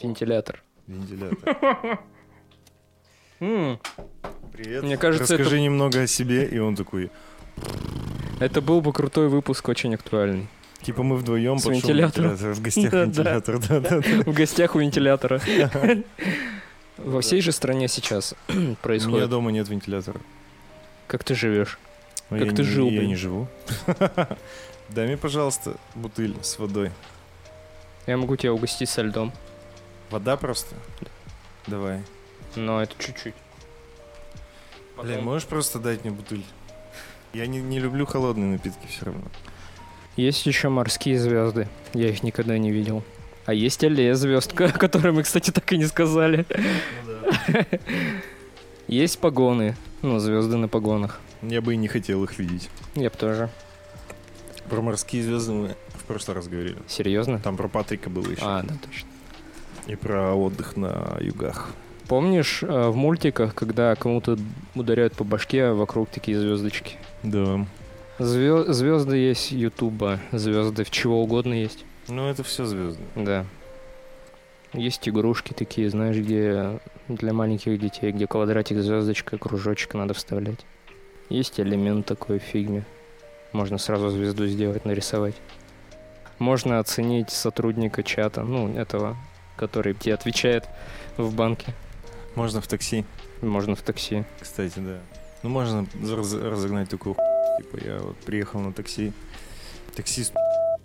Вентилятор. Вентилятор. Привет. Мне кажется, Расскажи немного о себе, и он такой, Это был бы крутой выпуск, очень актуальный. типа мы вдвоем С вентилятором. в гостях вентилятор, да-да. В гостях у вентилятора. Во всей же стране сейчас У меня происходит. дома нет вентилятора. Как ты живешь? Но Как ты жил, Я не живу. Дай мне, пожалуйста, бутыль с водой. Я могу тебя угостить со льдом, Вода просто? Давай. но это чуть-чуть. Блин, можешь просто дать мне бутыль? Я не, не люблю холодные напитки все равно. Есть еще морские звезды. Я их никогда не видел. А есть аллея звезд, о которой мы, кстати, так и не сказали. Есть погоны. Ну, звезды на погонах. Я бы и не хотел их видеть. Я бы тоже. Про морские звезды мы в прошлый раз говорили. Серьезно? Там про Патрика было еще. А, да, точно. И про отдых на югах. Помнишь э, в мультиках, когда кому-то ударяют по башке, а вокруг такие звездочки? Да. звезды есть Ютуба, звезды в чего угодно есть. Ну, это все звезды. Да. Есть игрушки такие, знаешь, где для маленьких детей, где квадратик, звездочка, кружочек надо вставлять. Есть элемент такой в фигме. Можно сразу звезду сделать, нарисовать. Можно оценить сотрудника чата, ну, этого, который тебе отвечает в банке. Можно в такси, Можно в такси. кстати, да. Ну, можно раз- разогнать такую Типа, я вот приехал на такси. Таксист,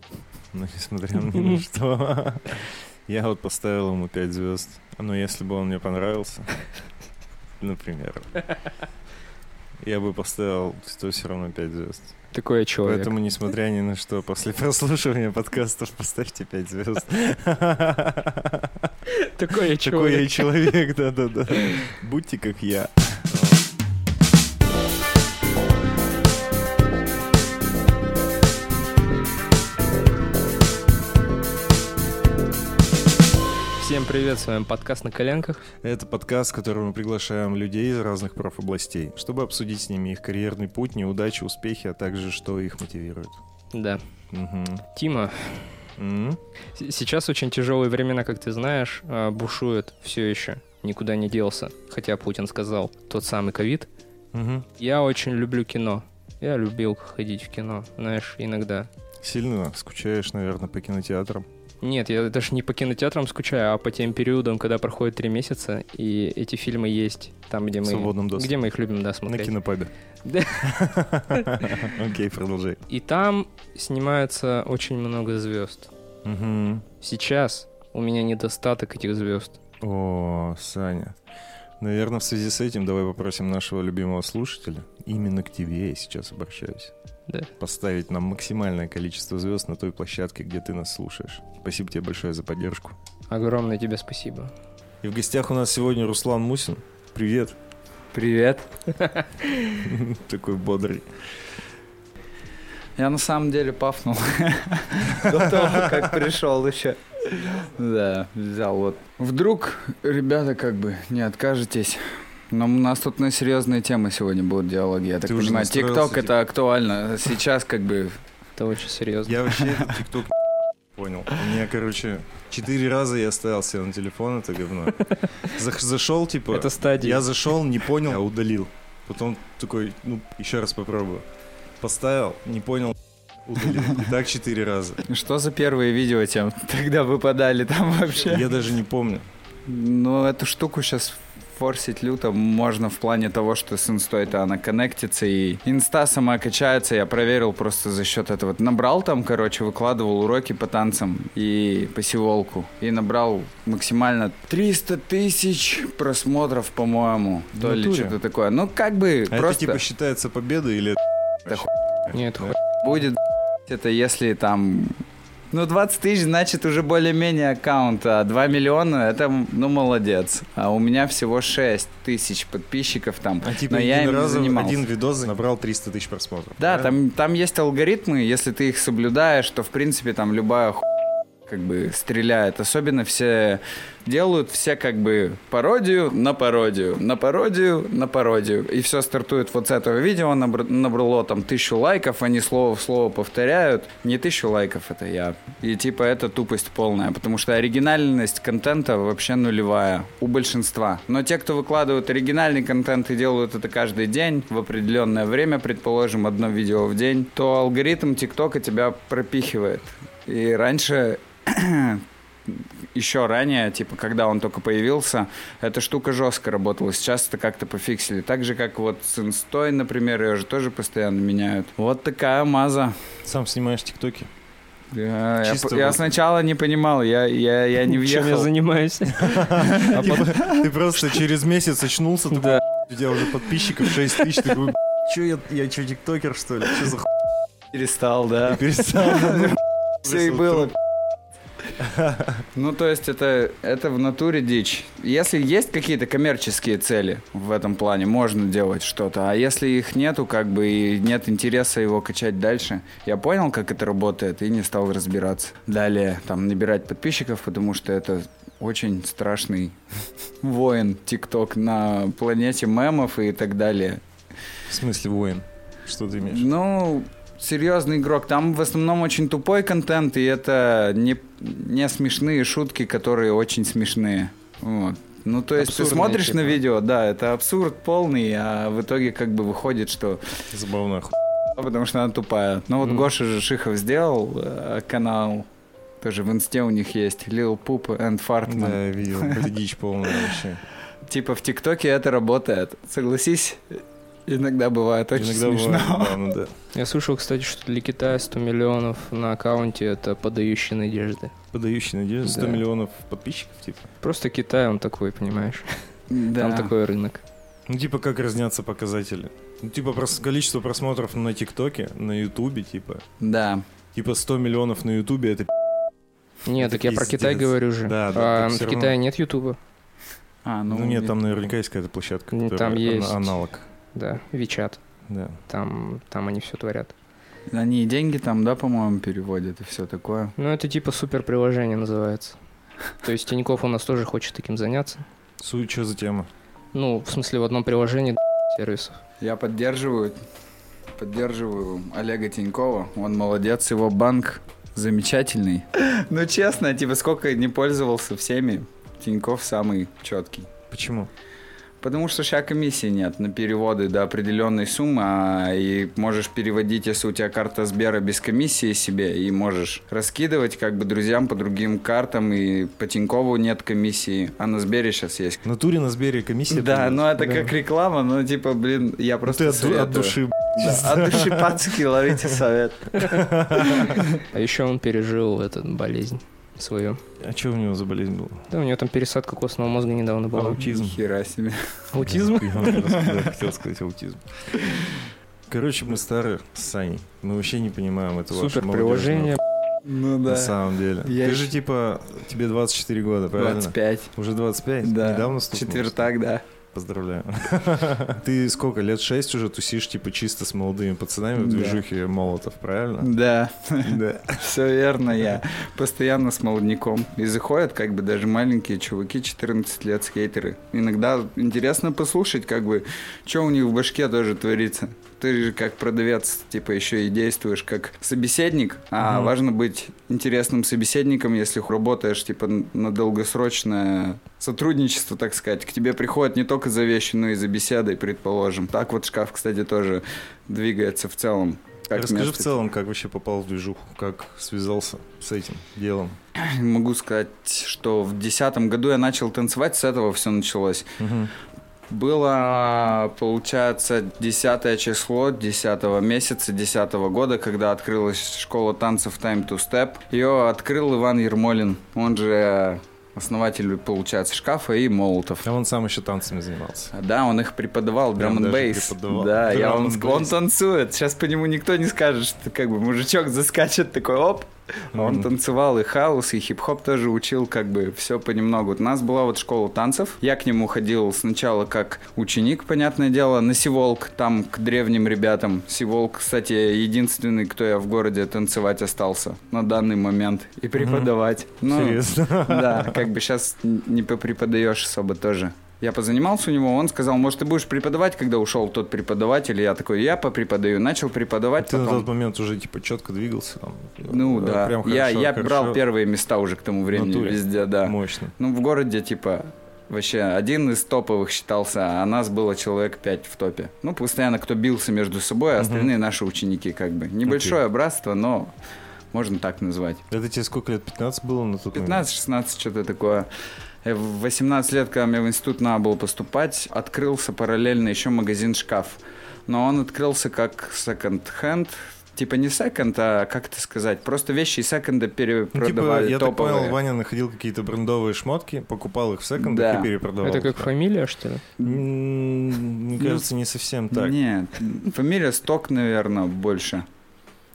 ну, несмотря ни на что. Я вот поставил ему 5 звезд. Но если бы он мне понравился, например, я бы поставил то все равно 5 звезд. Такой я человек. Поэтому, несмотря ни на что, после прослушивания подкастов поставьте 5 звезд. Такой я Такой человек. человек, да-да-да. Будьте как я. Привет, с вами подкаст на коленках. Это подкаст, в котором мы приглашаем людей из разных профобластей, чтобы обсудить с ними их карьерный путь, неудачи, успехи, а также что их мотивирует. Да. Мгм. Тима, с- сейчас очень тяжелые времена, как ты знаешь, а, бушует все еще. Никуда не делся. Хотя Путин сказал, тот самый ковид. Мгм. Я очень люблю кино. Я любил ходить в кино, знаешь, иногда. Сильно скучаешь, наверное, по кинотеатрам. Нет, я даже не по кинотеатрам скучаю, а по тем периодам, когда проходит три месяца, и эти фильмы есть там, где мы... Где мы их любим, да, На смотреть. кинопабе. Да. Окей, продолжай. И там снимается очень много звезд. Сейчас у меня недостаток этих звезд. О, Саня. Наверное, в связи с этим давай попросим нашего любимого слушателя, именно к тебе я сейчас обращаюсь, Да. поставить нам максимальное количество звезд на той площадке, где ты нас слушаешь. Спасибо тебе большое за поддержку. Огромное тебе спасибо. И в гостях у нас сегодня Руслан Мусин. Привет. Привет. Такой бодрый. Я на самом деле пафнул до того, как пришел еще. Да, взял вот. Вдруг, ребята, как бы не откажетесь. Но у нас тут на серьезные темы сегодня будут диалоги. Я так Ты понимаю, ТикТок типа? это актуально. Сейчас как бы Это очень серьезно. Я вообще ТикТок понял. У меня, короче, четыре раза я ставил себе на телефон это говно. Зашел, типа, Это стадия. я зашел, не понял, а удалил. Потом такой, ну, еще раз попробую. Поставил, не понял, удалил. И так четыре раза. что за первые видео тем тогда выпадали там вообще? Я даже не помню. Ну, эту штуку сейчас форсить люто можно в плане того, что с инстой-то она коннектится и инста сама качается. Я проверил просто за счет этого. Набрал там, короче, выкладывал уроки по танцам и по сиволку. И набрал максимально 300 тысяч просмотров, по-моему. То ли что-то такое. Ну, как бы А просто это типа считается победой или... Да Нет, хуй. будет это если там... Ну, 20 тысяч, значит, уже более-менее аккаунт, а 2 миллиона, это, ну, молодец. А у меня всего 6 тысяч подписчиков там, А типа но я им не занимался. один видос набрал 300 тысяч просмотров. Да, правильно? там, там есть алгоритмы, если ты их соблюдаешь, то, в принципе, там любая ху... как бы стреляет. Особенно все делают все как бы пародию на пародию, на пародию, на пародию. И все стартует вот с этого видео, набр- набрало там тысячу лайков, они слово в слово повторяют. Не тысячу лайков, это я. И типа это тупость полная, потому что оригинальность контента вообще нулевая у большинства. Но те, кто выкладывают оригинальный контент и делают это каждый день, в определенное время, предположим, одно видео в день, то алгоритм ТикТока тебя пропихивает. И раньше еще ранее, типа, когда он только появился, эта штука жестко работала. Сейчас это как-то пофиксили. Так же, как вот с инстой, например, ее же тоже постоянно меняют. Вот такая маза. Сам снимаешь тиктоки? Я, я, Чисто я вот- сначала не понимал, я, я, я не Чем я въехал. занимаюсь? А потом- Ты просто через месяц очнулся, такой, Да. у тебя уже подписчиков 6 тысяч, такой, че я, я че, тиктокер, что ли? Че за хуй? Перестал, да. Перестал. Все и было. Ну, то есть это, это в натуре дичь. Если есть какие-то коммерческие цели в этом плане, можно делать что-то. А если их нету, как бы, и нет интереса его качать дальше, я понял, как это работает, и не стал разбираться. Далее, там, набирать подписчиков, потому что это очень страшный воин ТикТок на планете мемов и так далее. В смысле воин? Что ты имеешь? Ну, серьезный игрок. Там в основном очень тупой контент, и это не, не смешные шутки, которые очень смешные. Вот. Ну, то есть ты Абсурдные, смотришь на типа. видео, да, это абсурд полный, а в итоге как бы выходит, что... Забавно. Потому что она тупая. Ну вот Мгм. Гоша же Шихов сделал э, канал, тоже в инсте у них есть, Lil Poop and Fartman. Да, я видел. Это дичь полная вообще. Типа в ТикТоке это работает. Согласись, иногда бывает очень Иногда смешно. бывает, да, ну да. Я слышал, кстати, что для Китая 100 миллионов на аккаунте это подающие надежды. Подающий надежду. 100 Да. миллионов подписчиков, типа. Просто Китай, он такой, понимаешь? Да. Там такой рынок. Ну, типа, как разнятся показатели. Ну, типа, прос- количество просмотров на ТикТоке, на Ютубе, типа. Да. Типа, 100 миллионов на Ютубе, это Нет, Это так я про Китай говорю же. Да, да, А в всё равно. Китае нет Ютуба. А, Ну, нет, там наверняка есть какая-то площадка, Ну, которая там есть. аналог. Да, Вичат. Да. Там, там они все творят. Они и деньги там, да, по-моему, переводят и все такое. Ну, это типа супер приложение называется. То есть Тиньков у нас тоже хочет таким заняться. Суть, что за тема? Ну, в смысле, в одном приложении сервисов. Я поддерживаю, поддерживаю Олега Тинькова. Он молодец, его банк замечательный. Ну, честно, типа, сколько не пользовался всеми, Тиньков самый четкий. Почему? Потому что сейчас комиссии нет на переводы до определенной суммы, а и можешь переводить, если у тебя карта Сбера без комиссии себе, и можешь раскидывать как бы друзьям по другим картам, и по Тинькову нет комиссии, а на Сбере сейчас есть. В натуре на Сбере комиссия? Да, ну это Да. как реклама, ну типа, блин, я Ну, просто ты советую. от души, Да, от души пацки ловите совет. А еще он пережил эту болезнь свою. А что у него за болезнь была? Да, у него там пересадка костного мозга недавно была. Аутизм. Хера себе. Аутизм? Да, хотел сказать аутизм. Короче, мы старые с Саней. Мы вообще не понимаем этого Супер приложение. Ну На самом деле. Я Ты же типа, тебе 24 года, правильно? 25. Уже 25? Да. Недавно стукнуло? Четвертак, да. Поздравляю. Ты сколько, лет 6 уже тусишь, типа, чисто с молодыми пацанами в движухе Молотов, правильно? Да, Да. все верно, я постоянно с молодняком. И заходят как бы даже маленькие чуваки, 14 лет, скейтеры. Иногда интересно послушать, как бы, что у них в башке тоже творится. Ты же как продавец, типа, еще и действуешь как собеседник, а Мгм. важно быть интересным собеседником, если работаешь, типа, на долгосрочное сотрудничество, так сказать. К тебе приходят не только за вещи, но и за беседой, предположим. Так вот шкаф, кстати, тоже двигается в целом. как Расскажи в место. целом, как вообще попал в движуху, как связался с этим делом. Могу сказать, что в десятом году я начал танцевать, с этого все началось. Было, получается, 10 число 10 месяца 10 года, когда открылась школа танцев Time to Step. Ее открыл Иван Ермолин, он же основатель, получается, шкафа и молотов. А он сам еще танцами занимался. Да, он их преподавал, драм н бейс. Да, я, он, он танцует. Сейчас по нему никто не скажет, что как бы мужичок заскачет такой, оп, Он танцевал и хаос, и хип-хоп тоже учил, как бы все понемногу. У нас была вот школа танцев. Я к нему ходил сначала как ученик, понятное дело, на Сиволк, там к древним ребятам. Сиволк, кстати, единственный, кто я в городе танцевать остался на данный момент и преподавать. Ну, Серьезно? да, как бы сейчас не попреподаешь особо тоже. Я позанимался у него, он сказал, может, ты будешь преподавать, когда ушел тот преподаватель. И я такой, я попреподаю. Начал преподавать, Ты на потом... тот момент уже типа четко двигался там. Ну Э, да, Прям я, хорошо, я хорошо. брал первые места уже к тому времени натуре. везде, да. Мощно. Ну, в городе, типа, вообще один из топовых считался, а нас было человек пять в топе. Ну, постоянно кто бился между собой, а остальные наши ученики, как бы. Небольшое братство, но можно так назвать. Это тебе сколько лет? 15 было на тот момент? 15-16, что-то такое. В 18 лет, когда мне в институт надо было поступать, открылся параллельно еще магазин «Шкаф». Но он открылся как секонд-хенд, типа не секонд, а как это сказать, просто вещи из секонда Ну, типа, перепродавали я так топовые. понял, Ваня находил какие-то брендовые шмотки, покупал их в секондах Да. и перепродавал. Это как фамилия, что ли? Мне Ну, кажется, не совсем так. Нет, фамилия Сток, наверное, больше.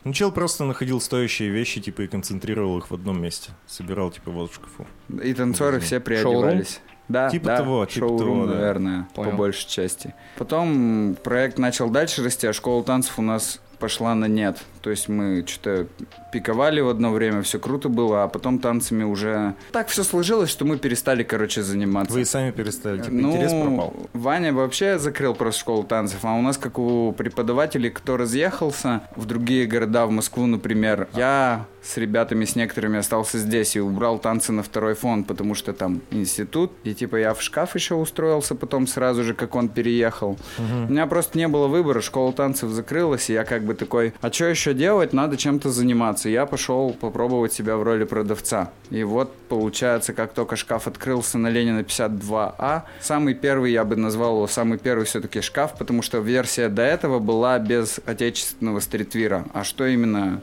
Ну, чел просто находил стоящие вещи, типа, и концентрировал их в одном месте. Собирал, типа, вот в шкафу. И танцоры все приодевались. Да, Типа да, того, типа шоурум, того, да. наверное, Понял. по большей части. Потом проект начал дальше расти, а школа танцев у нас пошла на нет. То есть мы что-то пиковали в одно время, все круто было, а потом танцами уже... Так все сложилось, что мы перестали, короче, заниматься. Вы и сами перестали, типа, ну, интерес пропал. Ваня вообще закрыл просто школу танцев, а у нас, как у преподавателей, кто разъехался в другие города, в Москву, например, я с ребятами, с некоторыми остался здесь и убрал танцы на второй фон, потому что там институт, и типа я в шкаф еще устроился потом сразу же, как он переехал. У меня просто не было выбора, школа танцев закрылась, и я как бы такой, а что еще делать, надо чем-то заниматься. Я пошел попробовать себя в роли продавца. И вот, получается, как только шкаф открылся на Ленина 52А, самый первый, я бы назвал его самый первый все-таки шкаф, потому что версия до этого была без отечественного стритвира. А что именно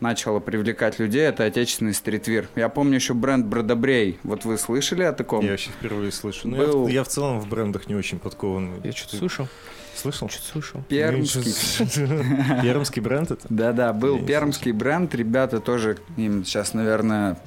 начало привлекать людей, это отечественный стритвир. Я помню еще бренд Бродобрей. Вот вы слышали о таком? Я вообще впервые слышу. Ну, Был- я, в, я в целом в брендах не очень подкованный. Я что-то слышал. Слышал? Что-то слышал. Пермский. Пермский бренд это? Да-да, был пермский бренд, ребята тоже, им сейчас, наверное,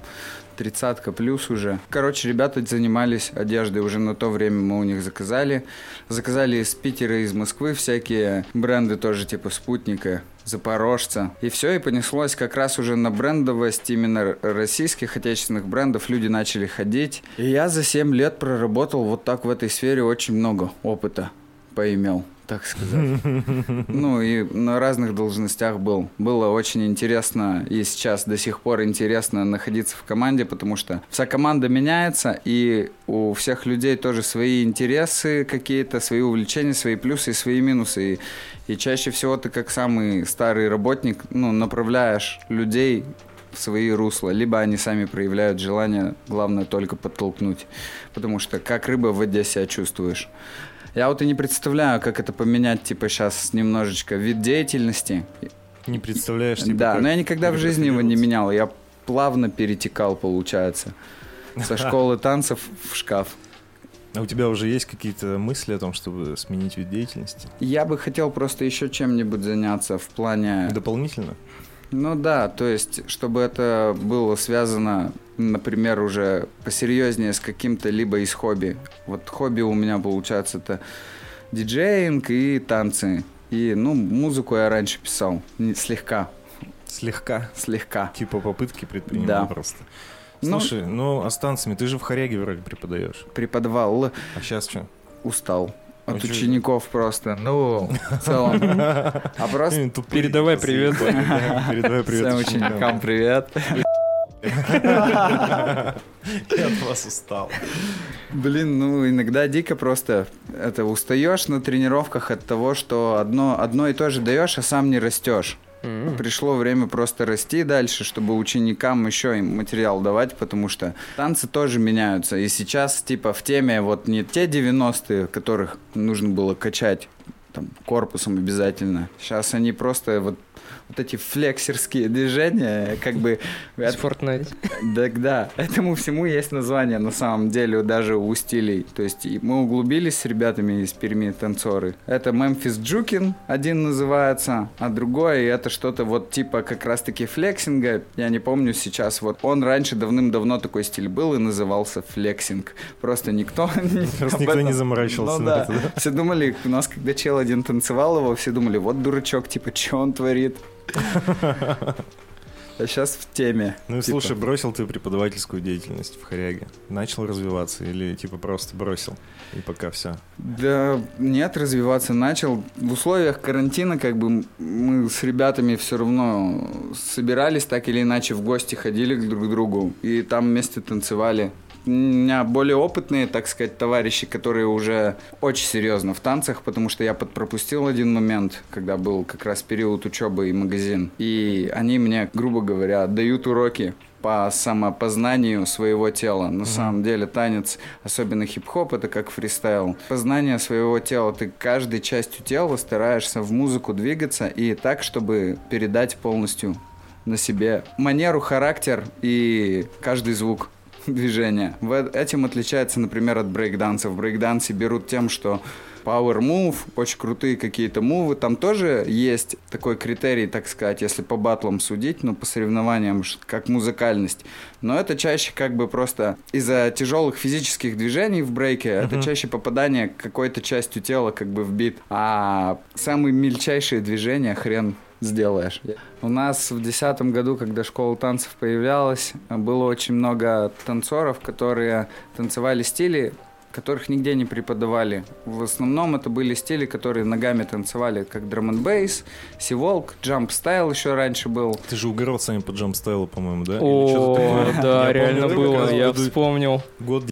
тридцатка плюс уже. Короче, ребята занимались одеждой, уже на то время мы у них заказали. Заказали из Питера, из Москвы всякие бренды тоже, типа Спутника, Запорожца. И все, и понеслось как раз уже на брендовость именно российских отечественных брендов. Люди начали ходить. И я за 7 лет проработал вот так в этой сфере очень много опыта поимел, так сказать. Ну и на разных должностях был. Было очень интересно и сейчас до сих пор интересно находиться в команде, потому что вся команда меняется, и у всех людей тоже свои интересы какие-то, свои увлечения, свои плюсы и свои минусы. И, и чаще всего ты как самый старый работник, ну, направляешь людей в свои русла, либо они сами проявляют желание, главное только подтолкнуть, потому что как рыба в воде себя чувствуешь. Я вот и не представляю, как это поменять, типа, сейчас немножечко вид деятельности. Не представляешь, типа, да, но я никогда в жизни его не менял. Я плавно перетекал, получается, со школы танцев в шкаф. А у тебя уже есть какие-то мысли о том, чтобы сменить вид деятельности? Я бы хотел просто еще чем-нибудь заняться в плане... Дополнительно? Ну да, то есть, чтобы это было связано, например, уже посерьезнее с каким-то либо из хобби. Вот хобби у меня получается это диджеинг и танцы. И, ну, музыку я раньше писал, не- слегка, Слегка. слегка. Типа попытки предпринимал Да. просто. Ну- Слушай, ну, а с танцами ты же в Хоряге вроде преподаешь. Преподавал, А сейчас что? устал. От учеников просто. Ну, в целом. А просто Передавай привет. Передавай привет всем ученикам привет. Я от вас устал. Блин, ну иногда дико просто это устаешь на тренировках от того, что одно, одно и то же даешь, а сам не растешь. М. Пришло время просто расти дальше, чтобы ученикам еще им материал давать, потому что танцы тоже меняются. И сейчас, типа, в теме вот не те 90-е, которых нужно было качать там, корпусом обязательно. Сейчас они просто вот вот эти флексерские движения, как бы... Из Fortnite. Да, да, этому всему есть название на самом деле даже у стилей. То есть мы углубились с ребятами из Перми танцоры. Это Memphis Jookin, один называется, а другой это что-то вот типа как раз-таки флексинга. Я не помню сейчас. Вот он раньше давным-давно такой стиль был и назывался флексинг. Просто никто... Просто никто не заморачивался ну, на это? Все думали, у нас когда чел один танцевал его, все думали, вот дурачок, типа, что он творит? А сейчас в теме. Ну и Типа, слушай, бросил ты преподавательскую деятельность в Хоряге? Начал развиваться или типа просто бросил? И пока все. Да нет, развиваться начал. В условиях карантина как бы мы с ребятами все равно собирались так или иначе в гости, ходили друг к другу и там вместе танцевали. У меня более опытные, так сказать, товарищи, которые уже очень серьезно в танцах, потому что я подпропустил один момент, когда был как раз период учебы и магазин. И они мне, грубо говоря, дают уроки по самопознанию своего тела. На самом деле танец, особенно хип-хоп, это как фристайл. Познание своего тела. Ты каждой частью тела стараешься в музыку двигаться и так, чтобы передать полностью на себе манеру, характер и каждый звук движения. В- Этим отличается, например, от брейкданса. В брейкдансе берут тем, что Power Move, очень крутые какие-то мувы. Там тоже есть такой критерий, так сказать, если по батлам судить, ну, по соревнованиям, как музыкальность. Но это чаще как бы просто из-за тяжелых физических движений в брейке, это чаще попадание какой-то частью тела как бы в бит. А самые мельчайшие движения хрен сделаешь. У нас в 2010 году, когда школа танцев появлялась, было очень много танцоров, которые танцевали стили, которых нигде не преподавали. В основном это были стили, которые ногами танцевали, как драм н бейс, сиволк, джамп стайл еще раньше был. Ты же угорал сами по джамп-стайлу, по-моему, да? Или что-то О, такое? да, реально было, я вспомнил. Год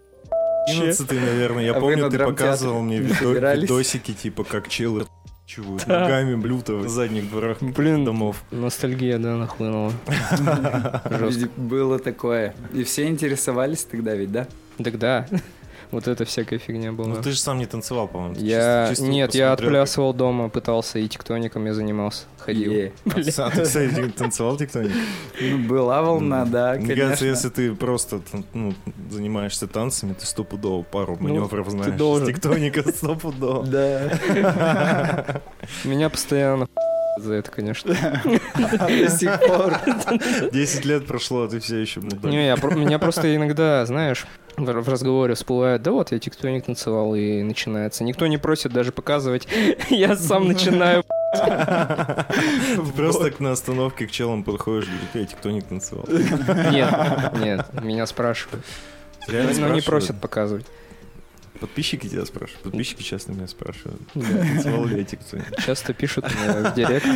11 наверное. Я А помню, ты показывал мне видосики, типа, как челы чего Да. ногами блюта в задних дворах Блин, домов. ностальгия, да, нахлынула. Было такое. И все интересовались тогда ведь, да? Так да, вот это всякая фигня была. Ну ты же сам не танцевал, по-моему. Я... чисто- чисто Нет, я отплясывал дома, пытался, и тектоником я занимался, ходил. Как- А ты, кстати, танцевал тектоник? Ну, была волна, да, Мне кажется, если ты просто ну, занимаешься танцами, ты стопудово пару Ну, маневров знаешь. Тектоника стопудово. Да. Меня постоянно за это, конечно. До сих пор. 10 лет прошло, а ты все еще мудак. Не, я, меня просто иногда, знаешь, в, разговоре всплывает, да вот, я тектоник танцевал, и начинается. Никто не просит даже показывать, я сам начинаю. Ты просто на остановке к челам подходишь, говоришь, я тектоник танцевал. Нет, нет, меня спрашивают. Реально Но не просят показывать. Подписчики тебя спрашивают. Подписчики часто меня спрашивают. Часто пишут мне в директ.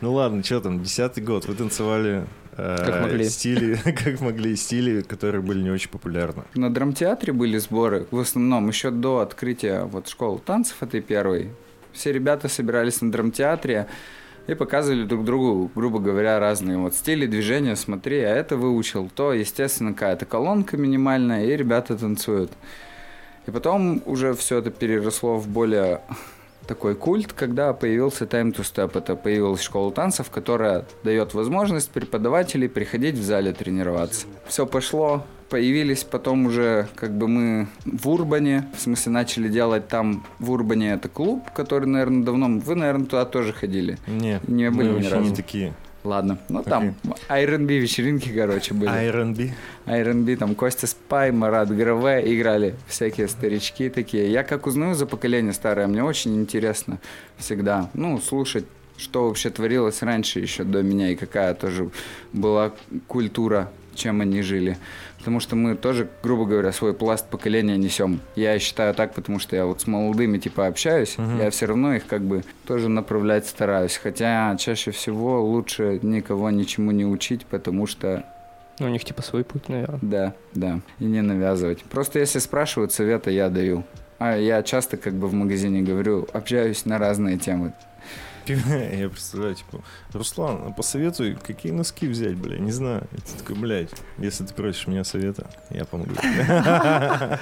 Ну ладно, что там, десятый год, вы танцевали э, Как могли. стили, как могли, стили, которые были не очень популярны. На драмтеатре были сборы, в основном еще до открытия вот школы танцев этой первой. Все ребята собирались на драмтеатре и показывали друг другу, грубо говоря, разные вот стили движения. Смотри, а это выучил, то, естественно, какая-то колонка минимальная, и ребята танцуют. И потом уже все это переросло в более такой культ, когда появился Time to Step. Это появилась школа танцев, которая дает возможность преподавателей приходить в зале тренироваться. Все пошло, появились потом уже как бы мы в Урбане, в смысле начали делать там в Урбане это клуб, который, наверное, давно... Вы, наверное, туда тоже ходили. Не, Не были мы ни разу. не такие. Ладно, ну там R&B вечеринки, короче, были. R&B. R&B, там Костя Спай, Марат Граве играли, всякие старички такие. Я как узнаю за поколение старое, мне очень интересно всегда, ну, слушать, что вообще творилось раньше еще до меня и какая тоже была культура, чем они жили. Потому что мы тоже, грубо говоря, свой пласт поколения несем. Я считаю так, потому что я вот с молодыми типа общаюсь, Мгм. я все равно их как бы тоже направлять стараюсь. Хотя чаще всего лучше никого ничему не учить, потому что Ну, у них типа свой путь, наверное. да, да. И не навязывать. Просто если спрашивают совета, я даю. А я часто как бы в магазине говорю, общаюсь на разные темы. Я представляю, типа, Руслан, посоветуй, какие носки взять, бля, не знаю. И ты такой, блядь, если ты просишь меня совета, я помогу.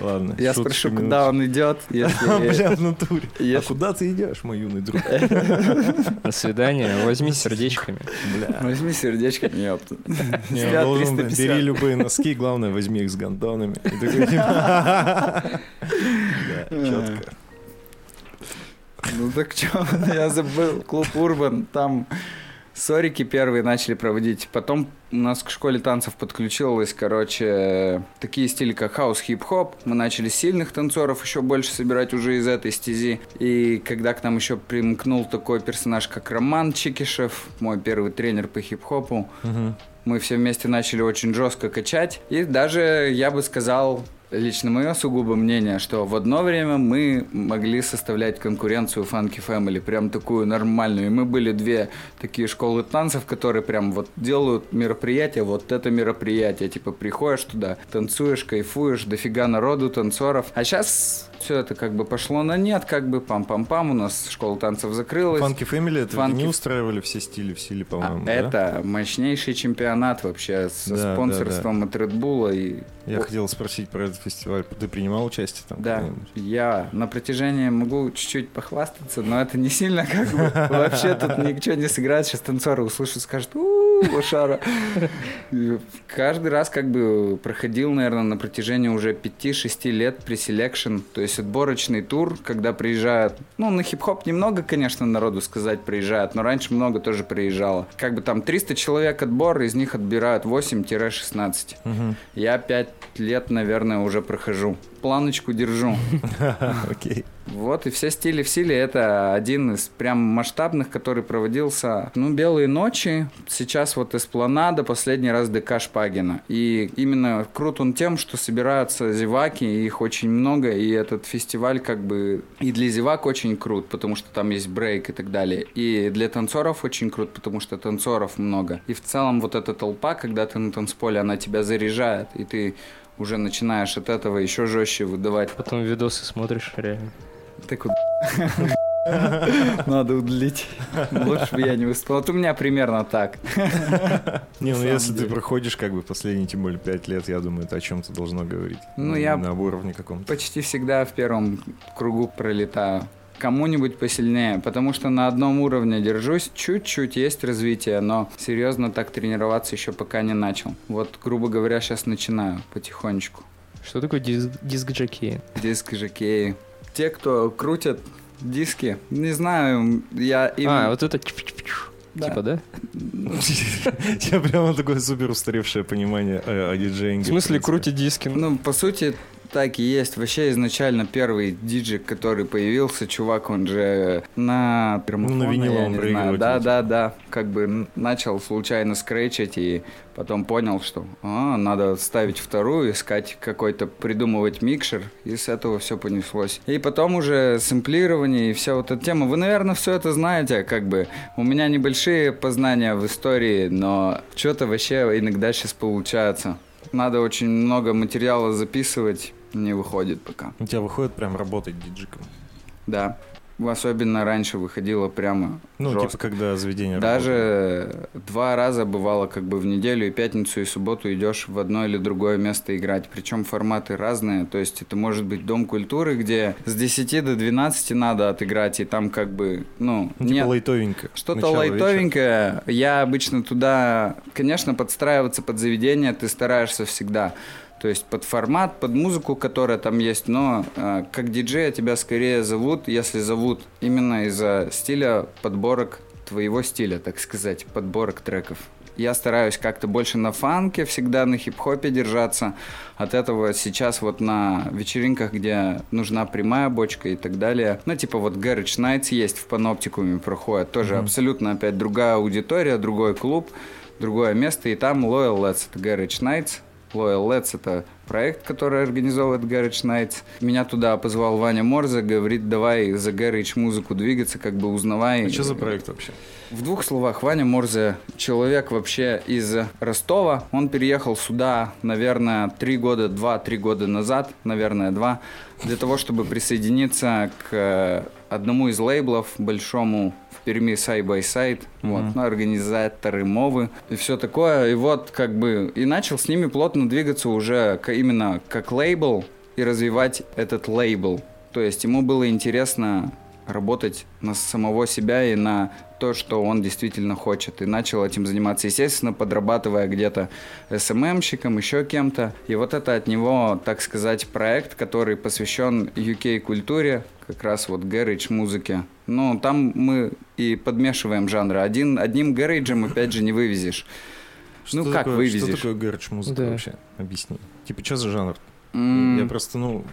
Ладно. Я спрошу, куда он идет, если... Бля, в натуре. А куда ты идешь, мой юный друг? На свидание, возьми сердечками. Бля. Возьми сердечками, ёпта. Не, он Взгляд должен, 350. бери любые носки, главное, возьми их с гондонами. Типа, Да, четко. Ну так что, я забыл. Клуб Урбан, там сорики первые начали проводить. Потом у нас к школе танцев подключилось, короче, такие стили, как хаус, хип-хоп. Мы начали сильных танцоров еще больше собирать уже из этой стези. И когда к нам еще примкнул такой персонаж, как Роман Чикишев, мой первый тренер по хип-хопу, Мгм. мы все вместе начали очень жестко качать. И даже, я бы сказал, лично мое сугубо мнение, что в одно время мы могли составлять конкуренцию Funky Family, прям такую нормальную. И мы были две такие школы танцев, которые прям вот делают мероприятие, вот это мероприятие. Типа приходишь туда, танцуешь, кайфуешь, дофига народу, танцоров. А сейчас все это как бы пошло на нет, как бы пам-пам-пам, у нас школа танцев закрылась. Фанки Фэмили, это Funky- не устраивали все стили в силе, А, по-моему, да? это мощнейший чемпионат вообще со Да, да, спонсорством от Red Bull и Я хотел спросить про этот фестиваль. Ты принимал участие там? Да, я на протяжении могу чуть-чуть похвастаться, но это не сильно как бы вообще тут ничего не сыграет. Сейчас танцоры услышат, скажут, лошара. Каждый раз как бы проходил, наверное, на протяжении уже 5-6 лет preselection, то есть отборочный тур, когда приезжают, ну, на хип-хоп немного, конечно, народу сказать приезжают, но раньше много тоже приезжало. Как бы там 300 человек отбор, из них отбирают 8-16. Мгм. Я 5 лет, наверное, уже прохожу. Планочку держу. Окей. Вот, и все стили в силе. Это один из прям масштабных, который проводился, ну, «Белые ночи». Сейчас вот Эспланада, последний раз ДК Шпагина. И именно крут он тем, что собираются зеваки, их очень много, и этот фестиваль как бы и для зевак очень крут, потому что там есть брейк и так далее. И для танцоров очень крут, потому что танцоров много. И в целом вот эта толпа, когда ты на танцполе, она тебя заряжает, и ты уже начинаешь от этого еще жестче выдавать Потом видосы смотришь, реально. так вот. Надо удалить. Лучше бы я не выступал. Вот у меня примерно так. Не, ну если ты проходишь как бы последние, тем более, пять лет, я думаю, это о чем-то должно говорить. Ну, я- На уровне каком-то. Почти всегда в первом кругу пролетаю. Кому-нибудь посильнее, потому что на одном уровне держусь, чуть-чуть есть развитие, но серьезно так тренироваться еще пока не начал. Вот, грубо говоря, сейчас начинаю потихонечку. Что такое диск, диск джокей? Диск жокеи. Те, кто крутят диски, не знаю, я им... А, вот это. Да. Типа, да? Я прямо такое супер устаревшее понимание о диджеинге. В смысле, крутит диски? Ну, по сути, так и есть. Вообще, изначально первый диджей, который появился, чувак, он же на граммофоне, Ну, на виниловом я не знаю. Да, да, да. Как бы начал случайно скретчить и потом понял, что а, надо ставить вторую, искать какой-то, придумывать микшер, и с этого все понеслось. И потом уже сэмплирование и вся вот эта тема. Вы, наверное, все это знаете, как бы. У меня небольшие познания в истории, но что-то вообще иногда сейчас получается. Надо очень много материала записывать, не выходит пока. У тебя выходит прям работать диджиком. Да. Особенно раньше выходило прямо Ну, жестко. типа, когда заведение. Даже два раза бывало как бы в неделю, и пятницу, и субботу идешь в одно или другое место играть. Причем форматы разные. То есть это может быть дом культуры, где с 10 до 12 надо отыграть, и там как бы, ну, Ну, типа нет, лайтовенько. что-то Начало вечера. лайтовенькое. Я обычно туда, конечно, подстраиваться под заведение ты стараешься всегда. То есть под формат, под музыку, которая там есть, но э, как диджея тебя скорее зовут, если зовут именно из-за стиля подборок твоего стиля, так сказать, подборок треков. Я стараюсь как-то больше на фанке, всегда на хип-хопе держаться. От этого сейчас вот на вечеринках, где нужна прямая бочка и так далее, ну, типа вот Garage Nights есть в паноптикуме проходят, тоже Мгм. абсолютно опять другая аудитория, другой клуб, другое место, и там Loyal Let's, это Garage Nights. Loyal Let's это проект, который организовывает Garage Nights. Меня туда позвал Ваня Морзе, говорит, давай за Garage музыку двигаться, как бы узнавай. А что за проект вообще? В двух словах, Ваня Морзе человек вообще из Ростова. Он переехал сюда, наверное, три года, два-три года назад, наверное, два, для того, чтобы присоединиться к одному из лейблов большому в Перми Side by Side, вот, ну, организаторы мовы и все такое. И вот как бы и начал с ними плотно двигаться уже именно как лейбл и развивать этот лейбл. То есть ему было интересно работать на самого себя и на то, что он действительно хочет. И начал этим заниматься, естественно, подрабатывая где-то СММщиком, еще кем-то. И вот это от него, так сказать, проект, который посвящен UK-культуре, как раз вот гарage музыке. Ну, там мы и подмешиваем жанры. Один, одним гарриджем, опять же, не вывезешь. Что Ну, как такое, вывезешь? Что такое гараж музыка Да. вообще? Объясни. Типа, что за жанр? М, Я просто, ну,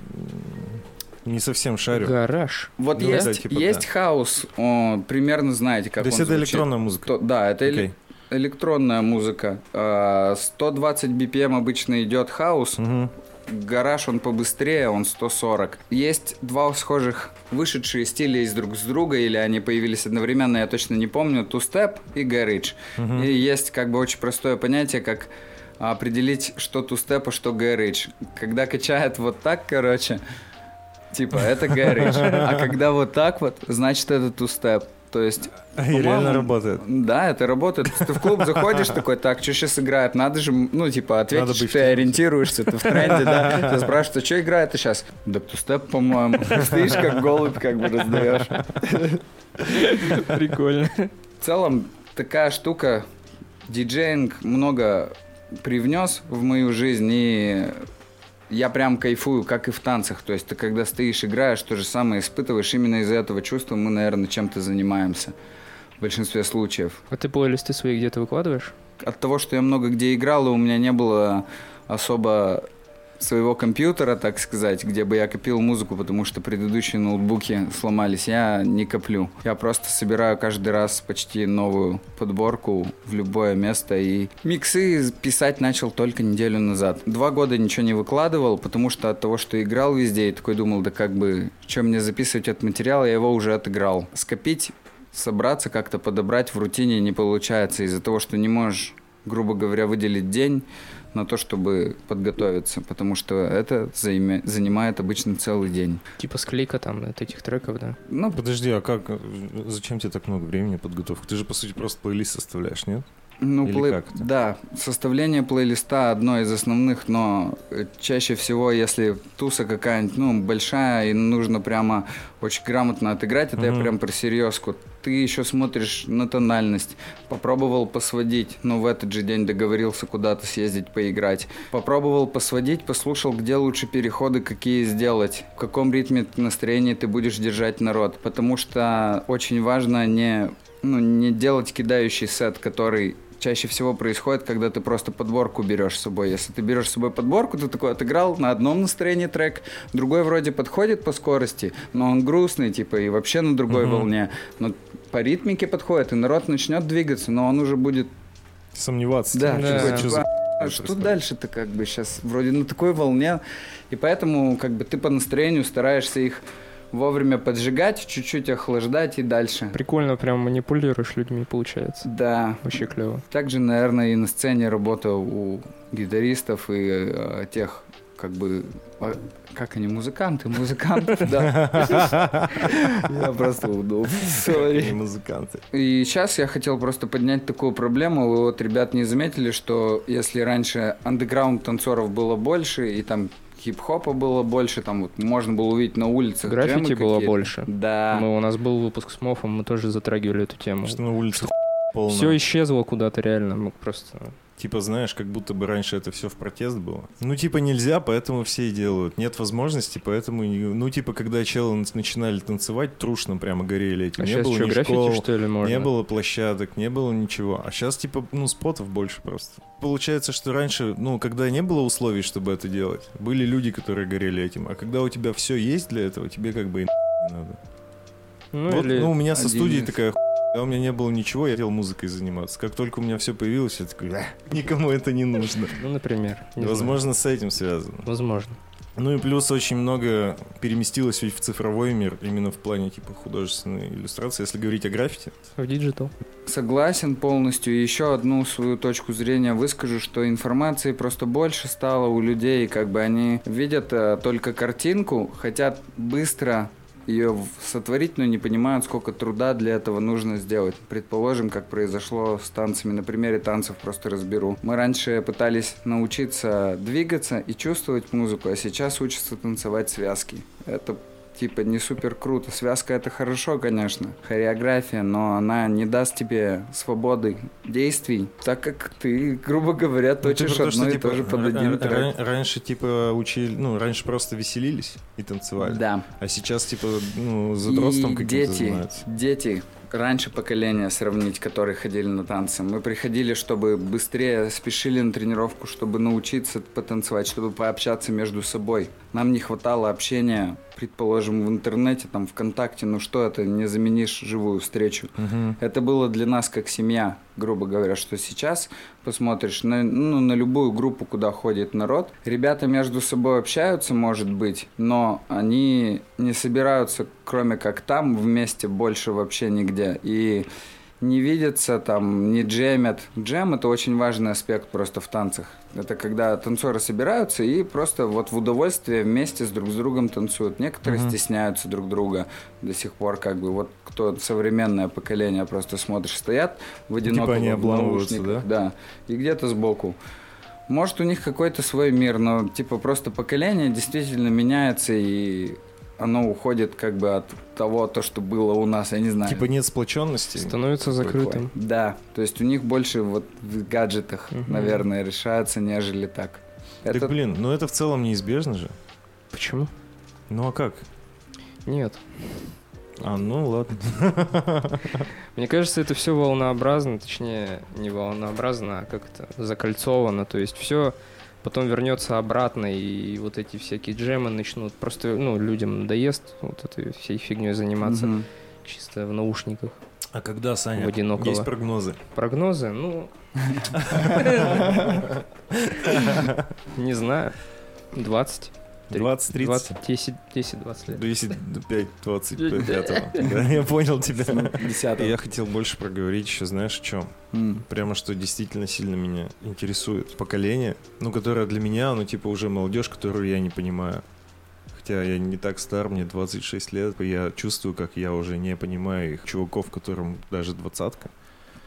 не совсем шарю. Гараж. Вот Ну, есть, да, типа, есть да. хаус, о, примерно знаете, как То есть он это звучит. электронная музыка? То- да, это эле- Окей. электронная музыка. А, 120 BPM обычно идет хаус. Мгм. Гараж он побыстрее, он 140. Есть два схожих вышедшие стиля из друг с друга, или они появились одновременно, я точно не помню, тустеп и garage. И есть как бы очень простое понятие, как определить, что тустеп, а что гаридж. Когда качает вот так, короче, типа, это гаридж. А когда вот так вот, значит, это тустеп. То есть, И реально работает. Да, это работает. Ты в клуб заходишь такой, так, что сейчас играет? Надо же, ну, типа, ответить, что в ты ориентируешься, ты в тренде, да? Тебя спрашивают, а что играет сейчас? Да тустеп, по-моему. Стоишь как голубь, как бы раздаешь. Прикольно. В целом, такая штука, диджеинг много привнес в мою жизнь, и я прям кайфую, как и в танцах. То есть ты когда стоишь, играешь, то же самое испытываешь. Именно из-за этого чувства мы, наверное, чем-то занимаемся в большинстве случаев. А ты плейлисты свои где-то выкладываешь? от того, что я много где играл, и у меня не было особо своего компьютера, так сказать, где бы я копил музыку, потому что предыдущие ноутбуки сломались, я не коплю. Я просто собираю каждый раз почти новую подборку в любое место и миксы писать начал только неделю назад. Два года ничего не выкладывал, потому что от того, что играл везде, и такой думал, да как бы, что мне записывать этот материал, я его уже отыграл. Скопить собраться, как-то подобрать в рутине не получается из-за того, что не можешь, грубо говоря, выделить день на то, чтобы подготовиться, потому что это займе- занимает обычно целый день. Типа склейка там от этих треков, да? Ну, Подожди, а как, зачем тебе так много времени подготовки? Ты же, по сути, просто плейлист составляешь, нет? Ну, Или плей- как да, составление плейлиста одно из основных, но э, чаще всего, если туса какая-нибудь, ну, большая, и нужно прямо очень грамотно отыграть, это я Мгм. прям про серьезку. Ты еще смотришь на тональность, попробовал посводить, но в этот же день договорился куда-то съездить поиграть. Попробовал посводить, послушал, где лучше переходы, какие сделать, в каком ритме настроения ты будешь держать народ. Потому что очень важно не ну, не делать кидающий сет, который чаще всего происходит, когда ты просто подборку берешь с собой. Если ты берешь с собой подборку, ты такой отыграл на одном настроении трек, другой вроде подходит по скорости, но он грустный, типа, и вообще на другой Мгм. волне. Но по ритмике подходит, и народ начнет двигаться, но он уже будет... Сомневаться. Да, Типа, Да. чё типа, за «А что происходит?» дальше-то как бы сейчас вроде на такой волне, и поэтому как бы ты по настроению стараешься их вовремя поджигать, чуть-чуть охлаждать и дальше. Прикольно прям манипулируешь людьми, получается. Да, Вообще клево. Также, наверное, и на сцене работа у гитаристов и э, тех, как бы, а, как они, музыканты, музыканты, да. Я просто удобно, музыканты. И сейчас я хотел просто поднять такую проблему. Вы вот, ребят, не заметили, что если раньше андеграунд танцоров было больше, и там хип-хопа было больше, там вот можно было увидеть на улицах Граффити было какие-то. больше. Да. Мы, у нас был выпуск с Мофом, мы тоже затрагивали эту тему. Что на улице. Все исчезло куда-то реально. Мы просто... Типа, знаешь, как будто бы раньше это все в протест было. Ну, типа, нельзя, поэтому все и делают. Нет возможности, поэтому... Ну, типа, когда челы начинали танцевать, трушно прямо горели этим. А не было что, ни граффити, школ, что ли, можно? не было площадок, не было ничего. А сейчас, типа, ну, спотов больше просто. Получается, что раньше, ну, когда не было условий, чтобы это делать, были люди, которые горели этим. А когда у тебя все есть для этого, тебе как бы и не надо. Ну, вот, или... ну, у меня со студией из- такая хуйня. Когда у меня не было ничего, я хотел музыкой заниматься. Как только у меня все появилось, я такой, «Эх, никому это не нужно. Ну, например. Возможно, с этим связано. Возможно. Ну и плюс очень много переместилось ведь в цифровой мир, именно в плане типа художественной иллюстрации, если говорить о граффити. В digital. Согласен полностью. Еще одну свою точку зрения выскажу, что информации просто больше стало у людей, как бы они видят э, только картинку, хотят быстро ее сотворить, но не понимают, сколько труда для этого нужно сделать. Предположим, как произошло с танцами. На примере танцев просто разберу. Мы раньше пытались научиться двигаться и чувствовать музыку, а сейчас учатся танцевать связки. Это типа не супер круто. Связка это хорошо, конечно, хореография, но она не даст тебе свободы действий, так как ты, грубо говоря, Ну, точишь про то, одно что, и типа, то же под один ра- трек. ра- Раньше, типа, учили, ну, раньше просто веселились и танцевали. Да. А сейчас, типа, ну, задротством каким-то дети, занимаются. дети, раньше поколения сравнить, которые ходили на танцы. Мы приходили, чтобы быстрее спешили на тренировку, чтобы научиться потанцевать, чтобы пообщаться между собой. Нам не хватало общения, предположим, в интернете, там, ВКонтакте, ну что это, не заменишь живую встречу. Мгм. Это было для нас как семья, грубо говоря, что сейчас посмотришь на, ну, на любую группу, куда ходит народ. Ребята между собой общаются, может быть, но они не собираются, кроме как там, вместе больше вообще нигде. И не видятся там, не джемят. Джем – это очень важный аспект просто в танцах. Это когда танцоры собираются и просто вот в удовольствие вместе с друг с другом танцуют. Некоторые Мгм. стесняются друг друга до сих пор, как бы. Вот кто современное поколение просто смотришь, стоят в одиноком Типа они обламываются, наушниках, да, и где-то сбоку. Может, у них какой-то свой мир, но типа просто поколение действительно меняется, и оно уходит как бы от того, то, что было у нас, я не знаю. Типа нет сплоченности. Становится закрытым. Да, то есть у них больше вот в гаджетах, Мгм. наверное, решается, нежели так. Так, Это блин, ну это в целом неизбежно же. Почему? Ну а как? Нет. А, ну ладно. Мне кажется, это все волнообразно, точнее, не волнообразно, а как то закольцовано. То есть все потом вернется обратно, и вот эти всякие джемы начнут. Просто, ну, людям надоест вот этой всей фигней заниматься Мгм. чисто в наушниках. А когда, Саня? В одинокого. Есть прогнозы. Прогнозы, ну... Не знаю. 20. 20-30? 20, 10, 10-20 лет. 10, 5, 25. Да, я понял тебя. Десятого. Я хотел больше проговорить еще, знаешь, о чем? Прямо что действительно сильно меня интересует. Поколение, ну, которое для меня, ну, типа, уже молодежь, которую я не понимаю. Хотя я не так стар, мне 26 лет, я чувствую, как я уже не понимаю их чуваков, которым даже двадцатка.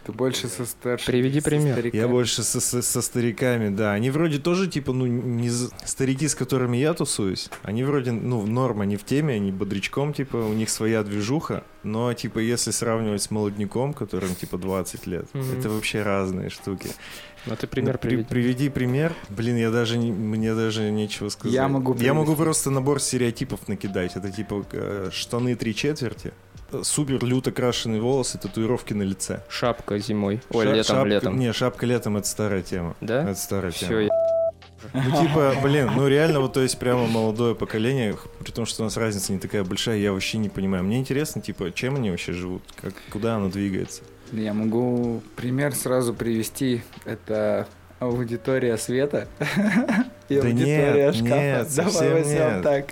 Ты больше со старшим. Приведи пример. стариками. Я больше со, со- со стариками, да. Они вроде тоже, типа, ну, не старики, с которыми я тусуюсь. Они вроде, ну, в норм, они в теме, они бодрячком, типа, у них своя движуха. Но, типа, если сравнивать с молодняком, которым, типа, 20 лет, Мгм. это вообще разные штуки. Ну ты пример Ну, при- приведи. приведи пример. Блин, я даже, не- мне даже нечего сказать. Я могу Я могу просто набор стереотипов накидать. Это, типа, э, штаны три четверти, э, супер люто крашеные волосы, татуировки на лице. Шапка зимой. Ой, Ша- летом, шапка- летом. Не, шапка летом это старая тема. Да? Это старая Все, тема. я... Ну, типа, блин, ну реально, вот, то есть, прямо молодое поколение, при том, что у нас разница не такая большая, я вообще не понимаю. Мне интересно, типа, чем они вообще живут, как, куда оно двигается. Я могу пример сразу привести. Это аудитория света и Да аудитория нет, шкафа. нет, Давай возьмем нет. так.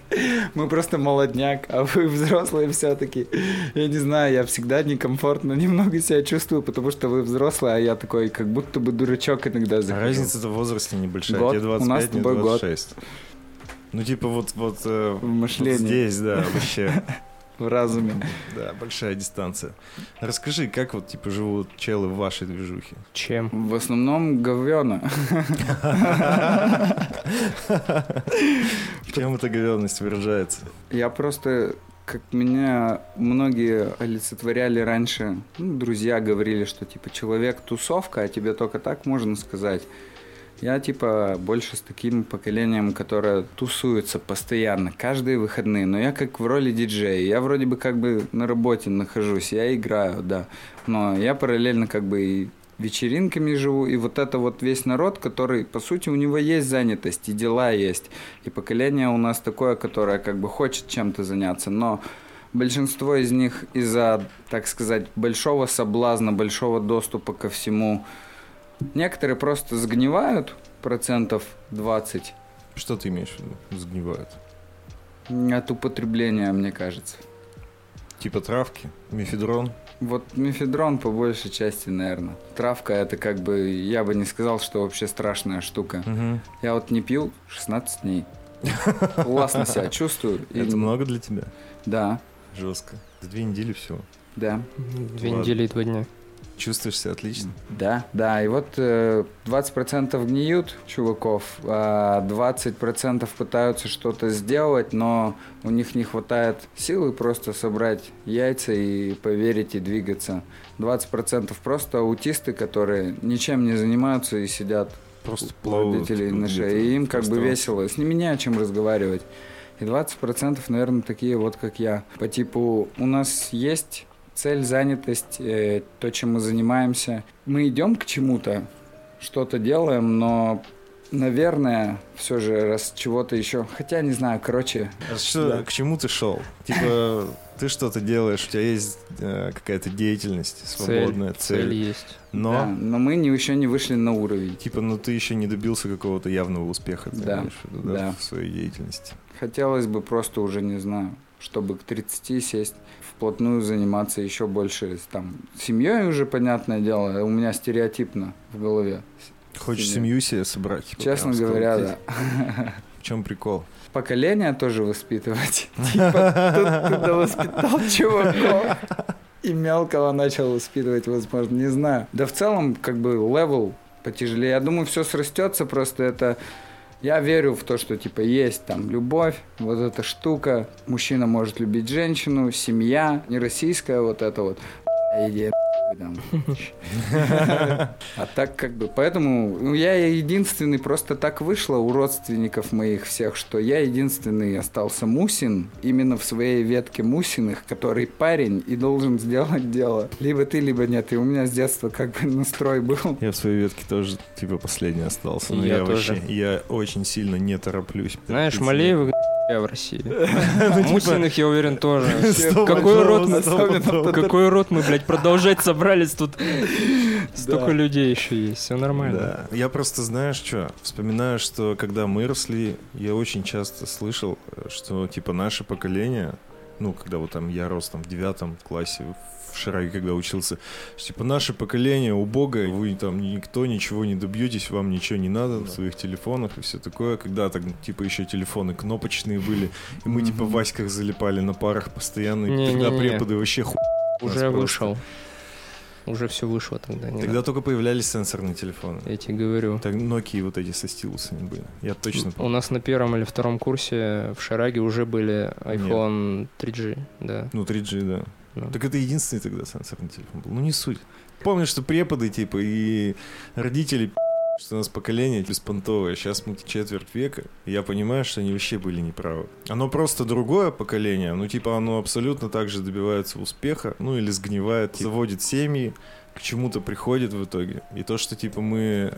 Мы просто молодняк, а вы взрослые все-таки. Я не знаю, я всегда некомфортно немного себя чувствую, потому что вы взрослые, а я такой, как будто бы дурачок иногда А захожу. разница-то в возрасте небольшая. Год. Тебе У 25, нас с тобой год. 26. Ну, типа, вот, вот, э, вот здесь, да, вообще, В разуме. да, большая дистанция. Расскажи, как вот, типа, живут челы в вашей движухе? Чем? В основном говёно. В чем эта говенность выражается? Я просто, как меня многие олицетворяли раньше, ну, друзья говорили, что типа человек тусовка, а тебе только так можно сказать. Я типа больше с таким поколением, которое тусуется постоянно, каждые выходные. Но я как в роли диджея. Я вроде бы как бы на работе нахожусь, я играю, да. Но я параллельно как бы и вечеринками живу, и вот это вот весь народ, который, по сути, у него есть занятость, и дела есть. И поколение у нас такое, которое как бы хочет чем-то заняться, но большинство из них из-за, так сказать, большого соблазна, большого доступа ко всему, некоторые просто сгнивают процентов 20 Что ты имеешь в виду? Сгнивают. от употребления, мне кажется. Типа травки, мефедрон. Вот мефедрон по большей части, наверное. Травка это как бы, я бы не сказал, что вообще страшная штука. Мгм. Я вот не пил 16 дней. Классно себя чувствую. Это много для тебя? Да. Жестко. За две недели всего. Да, Две недели и два дня. Чувствуешь себя отлично? да, да. И вот э, 20% гниют чуваков, а 20% пытаются что-то сделать, но у них не хватает силы просто собрать яйца и поверить и двигаться. 20% просто аутисты, которые ничем не занимаются и сидят Просто плавают. родителей на шее. И им как бы весело. С ними не о чем разговаривать. И 20% наверное, такие вот, как я. По типу, у нас есть цель, занятость, э, то, чем мы занимаемся. Мы идем к чему-то, что-то делаем, но, наверное, все же раз чего-то еще... Хотя, не знаю, короче... А что, Да. к чему ты шел? Типа, ты что-то делаешь, у тебя есть э, какая-то деятельность, свободная цель. Цель есть. Но, да, но мы не, еще не вышли на уровень. типа, ну ты еще не добился какого-то явного успеха, ты Да, имеешь в виду, да, да. в своей деятельности. Хотелось бы просто уже, не знаю, чтобы к 30 сесть, вплотную заниматься еще больше там, семьей уже, понятное дело, у меня стереотипно в голове. Хочешь Семью. семью себе собрать? Честно говоря, да. В чем прикол? Поколение тоже воспитывать. Типа, тут ты воспитал чуваков. И мелкого начал воспитывать, возможно, не знаю. Да в целом, как бы, level потяжелее. Я думаю, все срастется, просто это... Я верю в то, что, типа, есть там любовь, вот эта штука. Мужчина может любить женщину, семья, не российская вот это вот. Идея там. А так как бы, поэтому ну, я единственный, просто так вышло у родственников моих всех, что я единственный остался Мусин, именно в своей ветке Мусиных, который парень и должен сделать дело. Либо ты, либо нет. И у меня с детства как бы настрой был. Я в своей ветке тоже, типа, последний остался. Но Я я, тоже. вообще, я очень сильно не тороплюсь. Знаешь, Ты Малеевых я в России. типа, Мусиных, я уверен, тоже. Какой рот мы. Какой рот мы, блядь, продолжать собрались тут. Столько людей еще есть, все нормально. Я просто, знаешь, что, вспоминаю, что когда мы росли, я очень часто слышал, э, что, типа, наше поколение, ну, когда вот там я рос там в девятом классе, в Шараге, когда учился, что, типа, наше поколение убогое, вы там никто ничего не добьетесь, вам ничего не надо в своих телефонах и все такое. Когда так, типа, еще телефоны кнопочные были, и мы, типа, в. Васьках залипали на парах постоянно, и тогда преподы вообще ху... Уже вышел. Уже все вышло тогда. не Тогда только появлялись сенсорные телефоны. надо. Я тебе говорю. Так Nokia вот эти со стилусами были. Я точно У помню. нас на первом или втором курсе в Шараге уже были iPhone 3G, да. Ну, 3G, да. Ну. Так это единственный тогда сенсорный телефон был. Ну, не суть. Помню, что преподы, типа, и родители что у нас поколение беспонтовое. Сейчас мы четверть века, и я понимаю, что они вообще были неправы. Оно просто другое поколение, ну, типа, оно абсолютно так же добивается успеха, ну, или сгнивает, заводит семьи, к чему-то приходит в итоге. И то, что, типа, мы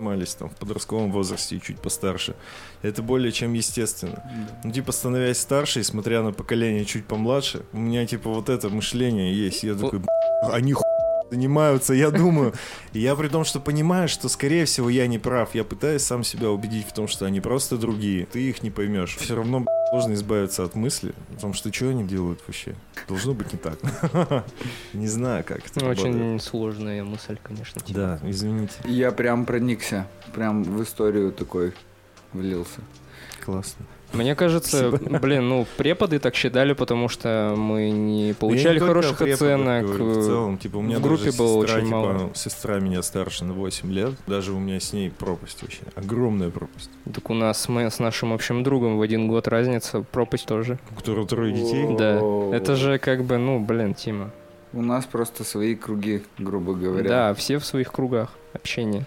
занимались там в подростковом возрасте и чуть постарше, это более чем естественно. Ну, типа, становясь старше и смотря на поколение чуть помладше, у меня, типа, вот это мышление есть. Я такой, «Б***ь, они ху... занимаются, я думаю. И я при том, что понимаю, что, скорее всего, я не прав. Я пытаюсь сам себя убедить в том, что они просто другие. Ты их не поймешь. Все равно, сложно избавиться от мысли о том, что что они делают вообще. Должно быть не так. Не знаю, как это. Очень сложная мысль, конечно. типа. Да, извините. Я прям проникся, прям в историю такой влился. Классно. Мне кажется, Спасибо. блин, ну, преподы так считали, потому что мы не получали не хороших оценок. говорю, в э, целом, типа, у меня в группе даже было сестра, очень типа, мало. Сестра меня старше на 8 лет. Даже у меня с ней пропасть вообще. Огромная пропасть. Так у нас мы с нашим общим другом в один год разница, пропасть тоже. У которого трое детей. Да. Это же как бы, ну, блин, Тима. У нас просто свои круги, грубо говоря. Да, все в своих кругах общения.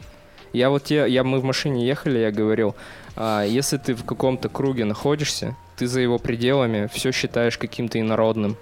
Я вот те, я, мы в машине ехали, я говорил, а, если ты в каком-то круге находишься, ты за его пределами все считаешь каким-то инородным.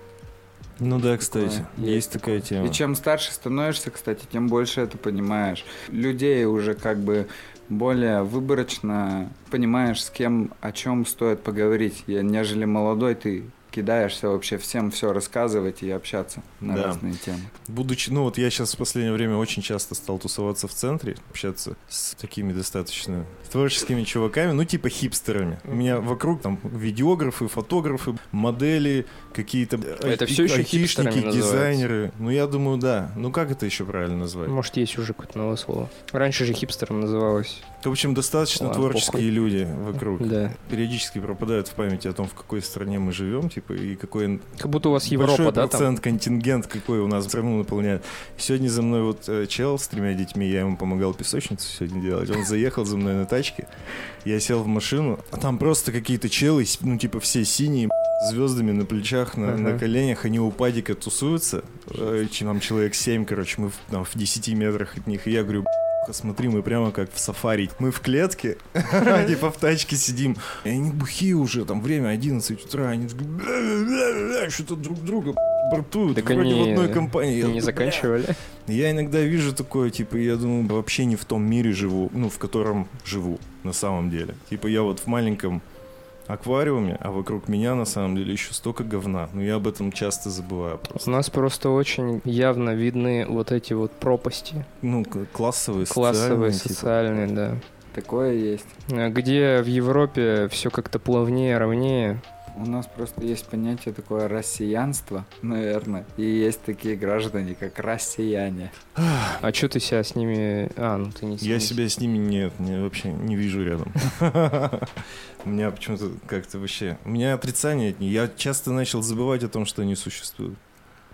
Ну да, кстати, Такое есть, есть такая тема. И чем старше становишься, кстати, тем больше это понимаешь. Людей уже как бы более выборочно понимаешь, с кем о чем стоит поговорить. Я, нежели молодой, ты кидаешься вообще всем все рассказывать и общаться на Да. разные темы. Будучи, ну вот я сейчас в последнее время очень часто стал тусоваться в центре, общаться с такими достаточно творческими чуваками, ну типа хипстерами. У меня вокруг там видеографы, фотографы, модели, какие-то Это ай- всё ещё айтишники, дизайнеры. Ну я думаю, да. Ну как это еще правильно назвать? Может, есть уже какое-то новое слово. Раньше же хипстером называлось. В общем, достаточно Ладно, творческие похуй. люди вокруг. Да. Периодически пропадают в памяти о том, в какой стране мы живем, типа типа, и какой Как будто у вас Европа, большой да, там? процент, контингент какой у нас страну наполняет. Сегодня за мной вот э, чел с тремя детьми, я ему помогал песочницу сегодня делать. Он заехал за мной на тачке, я сел в машину, а там просто какие-то челы, ну, типа, все синие, звездами на плечах, на, на Ага. коленях, они у падика тусуются. Э, Там человек 7, короче, мы в, там, в 10 метрах от них. И я говорю, «Б***ь, смотри, мы прямо как в сафари. Мы в клетке, типа в тачке сидим. И они бухие уже, там время 11 утра. Они что-то друг друга бортуют. Так Вроде в они одной компании. Не заканчивали? я иногда вижу такое, типа, я думаю, вообще не в том мире живу, ну, в котором живу на самом деле. Типа, я вот в маленьком аквариуме, а вокруг меня на самом деле еще столько говна. Но я об этом часто забываю У просто. нас просто очень явно видны вот эти вот пропасти. Ну, классовые, Классовые, социальные, типа. социальные, да. Такое есть. А Где в Европе все как-то плавнее, ровнее. У нас просто есть понятие такое россиянство, наверное. И есть такие граждане, как россияне. А что ты себя с ними... А, ну ты не Я себя с ними нет, не, вообще не вижу рядом. У меня почему-то как-то вообще... У меня отрицание от них. Я часто начал забывать о том, что они существуют.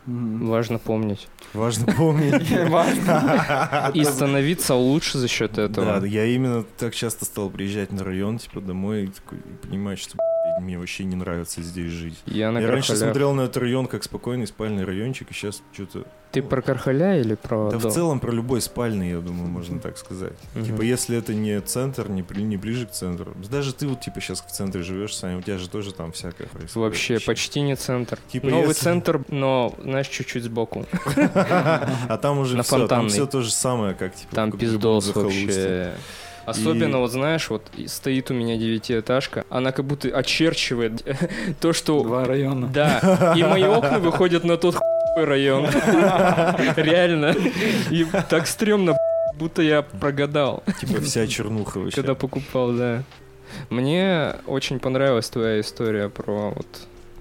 Важно помнить. Важно помнить. Важно. И становиться лучше за счет этого. Да, я именно так часто стал приезжать на район, типа, домой, и такой, и понимать, что мне вообще не нравится здесь жить. Я на я раньше смотрел на этот район как спокойный спальный райончик, и сейчас что-то... Ты про Кархаля или про... Да в дом? целом про любой спальный, я думаю, можно так сказать. Мгм. Типа, если это не центр, не, при- не ближе к центру. Даже ты вот, типа, сейчас в центре живешь, Саня, у тебя же тоже там всякое происходит. Вообще почти не центр. Типа, Новый если- центр, но, знаешь, чуть-чуть сбоку. А там уже все, там Фонтанной. все то же самое, как, типа, Там в пиздос вообще. Особенно, И- вот знаешь, вот стоит у меня девятиэтажка, она как будто очерчивает то, что... Два района. Да, и мои окна выходят на тот хуй район. Реально. И так стрёмно, будто я прогадал, Типа вся чернуха вообще. когда покупал, да. Мне очень понравилась твоя история про вот...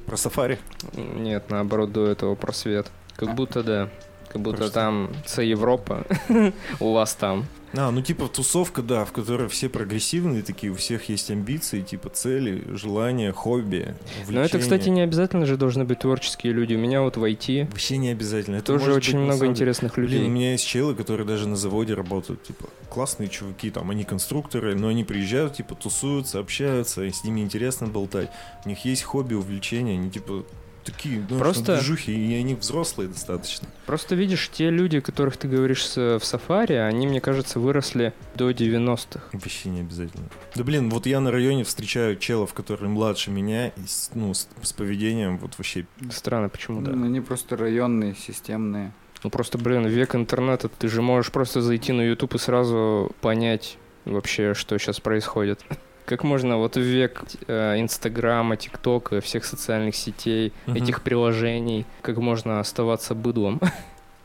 Про сафари? Нет, наоборот, до этого про свет. Как будто да. Как будто Просто- там це Европа, у вас там. А, ну типа тусовка, да, в которой все прогрессивные такие, у всех есть амбиции, типа цели, желания, хобби, Но это, кстати, не обязательно же должны быть творческие люди. У меня вот в IT Вообще не обязательно. Это тоже очень быть, много самом интересных Блин, у людей. меня есть челы, которые даже на заводе работают, типа, классные чуваки, там, они конструкторы, но они приезжают, типа, тусуются, общаются, и с ними интересно болтать. У них есть хобби, увлечения, они, типа, такие, ну, Просто- движухи, и они взрослые достаточно. Просто видишь, те люди, которых ты говоришь в сафари, они, мне кажется, выросли до 90-х. Вообще не обязательно. Да блин, вот я на районе встречаю челов, которые младше меня, и с- ну, с, с поведением вот вообще... Странно, почему да. Ну, Они просто районные, системные. Ну просто, блин, век интернета, ты же можешь просто зайти на YouTube и сразу понять вообще, что сейчас происходит. Как можно вот в век э, Инстаграма, ТикТока, всех социальных сетей, Мгм. этих приложений, как можно оставаться быдлом?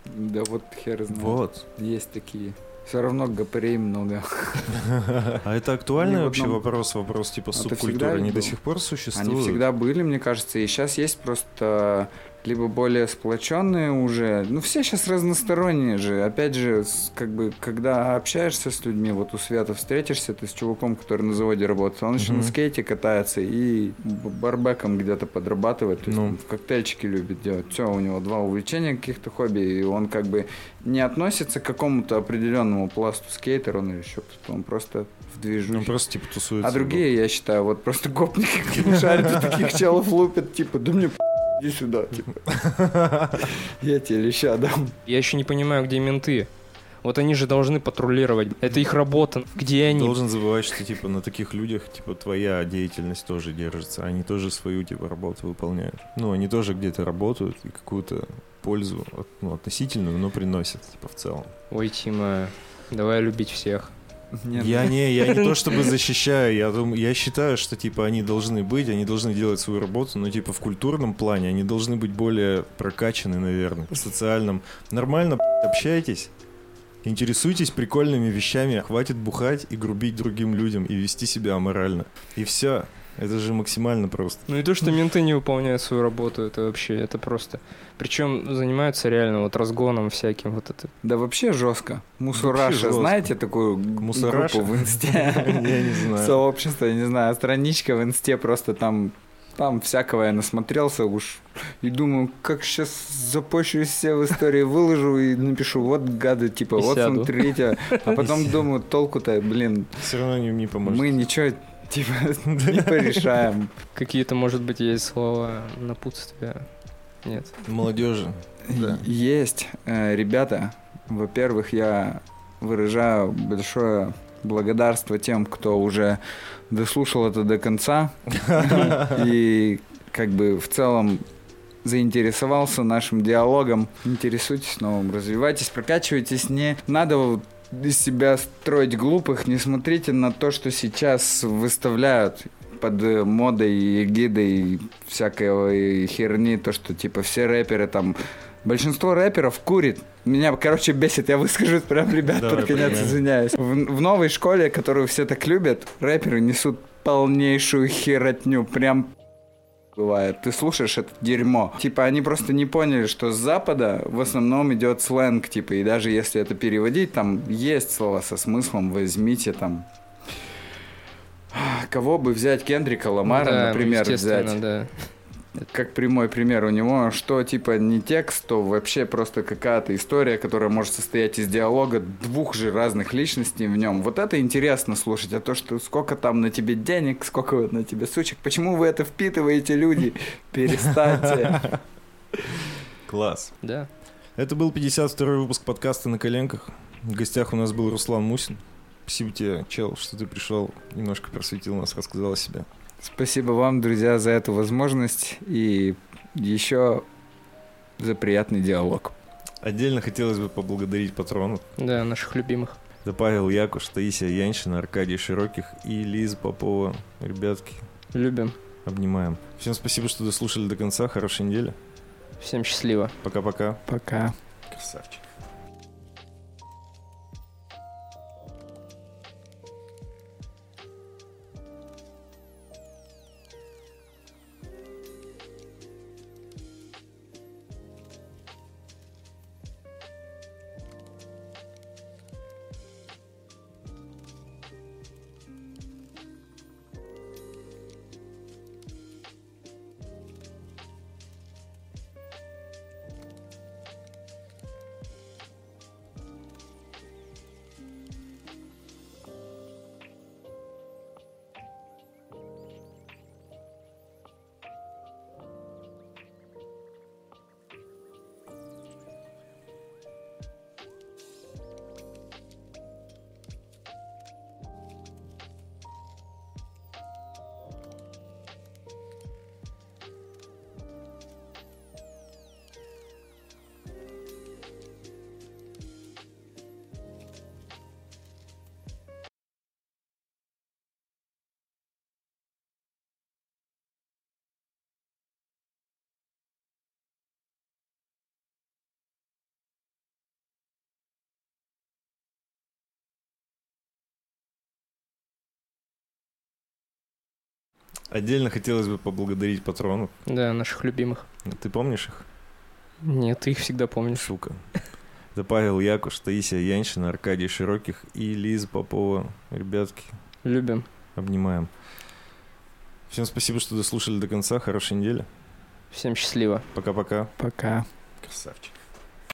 Да вот хер знает. Вот. Есть такие. Все равно гопарей много. А это актуальный вообще одном- вопрос, вопрос типа всегда субкультуры, они был. до сих пор существуют? Они всегда были, мне кажется, и сейчас есть просто либо более сплоченные уже. Ну, все сейчас разносторонние же. Опять же, как бы, когда общаешься с людьми, вот у Света встретишься ты с чуваком, который на заводе работает, он еще Мгм. на скейте катается и барбеком где-то подрабатывает, то есть Ну. он в коктейльчики любит делать. Все, у него два увлечения каких-то хобби, и он как бы не относится к какому-то определенному пласту скейтер, он или еще он просто в движухе. Ну, просто типа тусуются. А другие, я считаю, вот просто гопники, шарят, таких челов лупят, типа, да мне иди сюда, типа. Я тебе леща дам. Я еще не понимаю, где менты. Вот они же должны патрулировать. Это их работа. Где они? Должен забывать, что типа на таких людях типа твоя деятельность тоже держится, они тоже свою типа работу выполняют. Ну, они тоже где-то работают и какую-то пользу ну, относительную, но приносят типа в целом. Ой, Тима, давай любить всех. Нет, Я не, я не то чтобы защищаю, я думаю, я считаю, что типа они должны быть, они должны делать свою работу, но типа в культурном плане они должны быть более прокачаны, наверное, в социальном. Нормально общайтесь, интересуйтесь прикольными вещами, хватит бухать и грубить другим людям и вести себя аморально. И все. Это же максимально просто. Ну и то, что менты не выполняют свою работу, это вообще, это просто. Причем занимаются реально вот разгоном всяким вот это. Да вообще жестко. Мусораша, жестко. знаете такую Мусораша? группу в инсте? Я не знаю. Сообщество, я не знаю, страничка в инсте просто там Там всякого я насмотрелся уж. И думаю, как сейчас запущу все в истории, выложу и напишу, вот гады, типа, И вот сяду. смотрите. А потом думаю, толку-то, блин, Все равно не, не поможет. мы ничего, типа, не порешаем. Какие-то, может быть, есть слова напутствия? Нет. Молодежи. Да. Есть. Э, Ребята, во-первых, я выражаю большое благодарство тем, кто уже дослушал это до конца и как бы в целом заинтересовался нашим диалогом. Интересуйтесь новым, развивайтесь, прокачивайтесь. Не надо вот из себя строить глупых, не смотрите на то, что сейчас выставляют под э, модой и эгидой всякой херни, то, что типа все рэперы там Большинство рэперов курит. Меня, короче, бесит, я выскажусь прям, ребят, Давай, под конец извиняюсь. В, в новой школе, которую все так любят, рэперы несут полнейшую херотню. Прям бывает. Ты слушаешь это дерьмо. Типа, они просто не поняли, что с Запада в основном идет сленг, типа, и даже если это переводить, там есть слова со смыслом, возьмите там... Кого бы взять? Кендрика Ламара, Да, например, взять да. Как прямой пример у него, что типа не текст, то вообще просто какая-то история, которая может состоять из диалога двух же разных личностей в нем. Вот это интересно слушать, а то, что сколько там на тебе денег, сколько на тебе сучек, почему вы это впитываете, люди? Перестаньте. Класс. Да. Это был 52-й выпуск подкаста «На коленках». В гостях у нас был Руслан Мусин. Спасибо тебе, чел, что ты пришел, немножко просветил нас, рассказал о себе. Спасибо вам, друзья, за эту возможность и еще за приятный диалог. Отдельно хотелось бы поблагодарить патронов. Да, наших любимых. Это Павел Якуш, Таисия Яншина, Аркадий Широких и Лиза Попова. Ребятки, Любим. обнимаем. Всем спасибо, что дослушали до конца. Хорошей недели. Всем счастливо. Пока-пока. Пока. Красавчик. Отдельно хотелось бы поблагодарить патронов. Да, наших любимых. Ты помнишь их? Нет, ты их всегда помнишь. Сука. Это Павел Якуш, Таисия Яншина, Аркадий Широких и Лиза Попова. Ребятки, Любим. обнимаем. Всем спасибо, что дослушали до конца. Хорошей недели. Всем счастливо. Пока-пока. Пока. Красавчик.